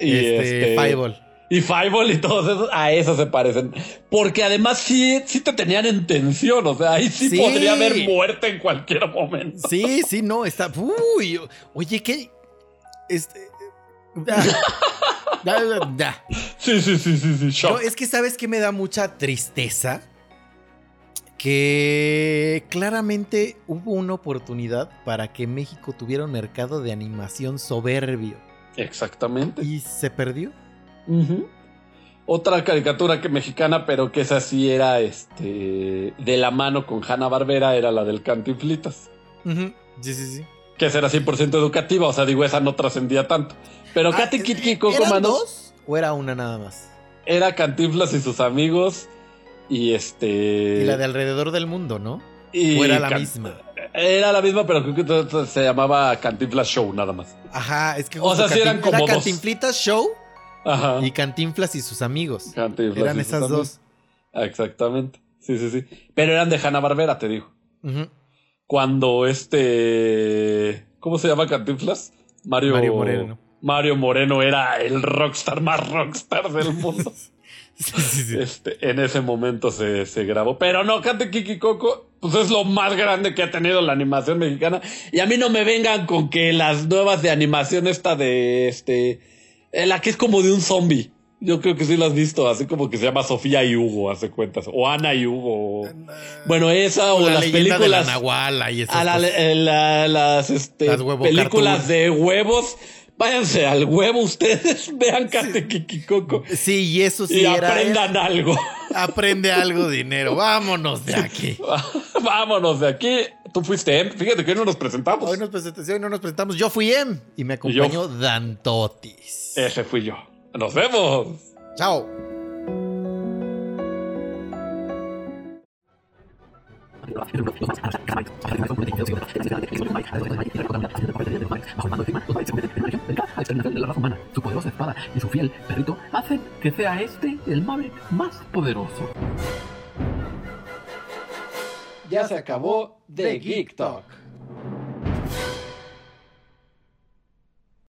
y este, este, Fireball. y Fireball y todos esos, a eso se parecen. Porque además sí, sí te tenían en tensión, o sea, ahí sí, Sí. podría haber muerte en cualquier momento. Sí, sí, no, está. Uy, oye, ¿qué? Este. Sí, sí, sí, sí, sí, shock. No, es que sabes que me da mucha tristeza. Que claramente hubo una oportunidad para que México tuviera un mercado de animación soberbio Exactamente. y se perdió. Otra caricatura que mexicana, pero que esa sí era este de la mano con Hanna Barbera, era la del Cantinflitas. Ujú. Sí, sí, sí. Que esa era 100% educativa, o sea, digo, esa no trascendía tanto. Pero Ah, Katy Kid ¿Eran manos, dos o era una nada más? era Cantinflas y sus amigos. Y este. Y la de alrededor del mundo, ¿no? y ¿O era la Can- misma? Era la misma, pero creo que se llamaba Cantinflas Show, nada más. Ajá, es que O sea, sí eran como era dos. Cantinflitas Show Ajá. y Cantinflas y sus amigos. Cantinflas Eran y sus esas amigos. dos. Exactamente. Sí, sí, sí. Pero eran de Hanna Barbera, te digo. Ujú. Cuando este. ¿Cómo se llama Cantinflas? Mario, Mario Moreno. Mario Moreno era el rockstar más rockstar del mundo. Sí, sí, sí. Este, en ese momento se, se grabó. Pero no, Cante Kiki Coco, pues es lo más grande que ha tenido la animación mexicana. Y a mí no me vengan con que las nuevas de animación esta de este. eh, La que es como de un zombie. Yo creo que sí la has visto, así como que se llama Sofía y Hugo, hace cuentas. O Ana y Hugo. Bueno, esa o, O la las leyenda de la películas. Nahuala y esas a la- eh, la- las este, Las películas cartoon. de huevos. Váyanse al huevo ustedes, vean Cante Kiki Coco. Sí, y eso sí y era. aprendan algo. Aprende algo, dinero. Vámonos de aquí. Vámonos de aquí. Tú fuiste M. Fíjate que hoy no nos presentamos. Hoy nos, presentamos, hoy no nos presentamos. Yo fui Em y me acompañó Dantotis. Ese fui yo. Nos vemos. Chao. Su poderosa espada y su fiel perrito hacen que sea este el Maverick más poderoso. Ya se acabó The Geek Talk.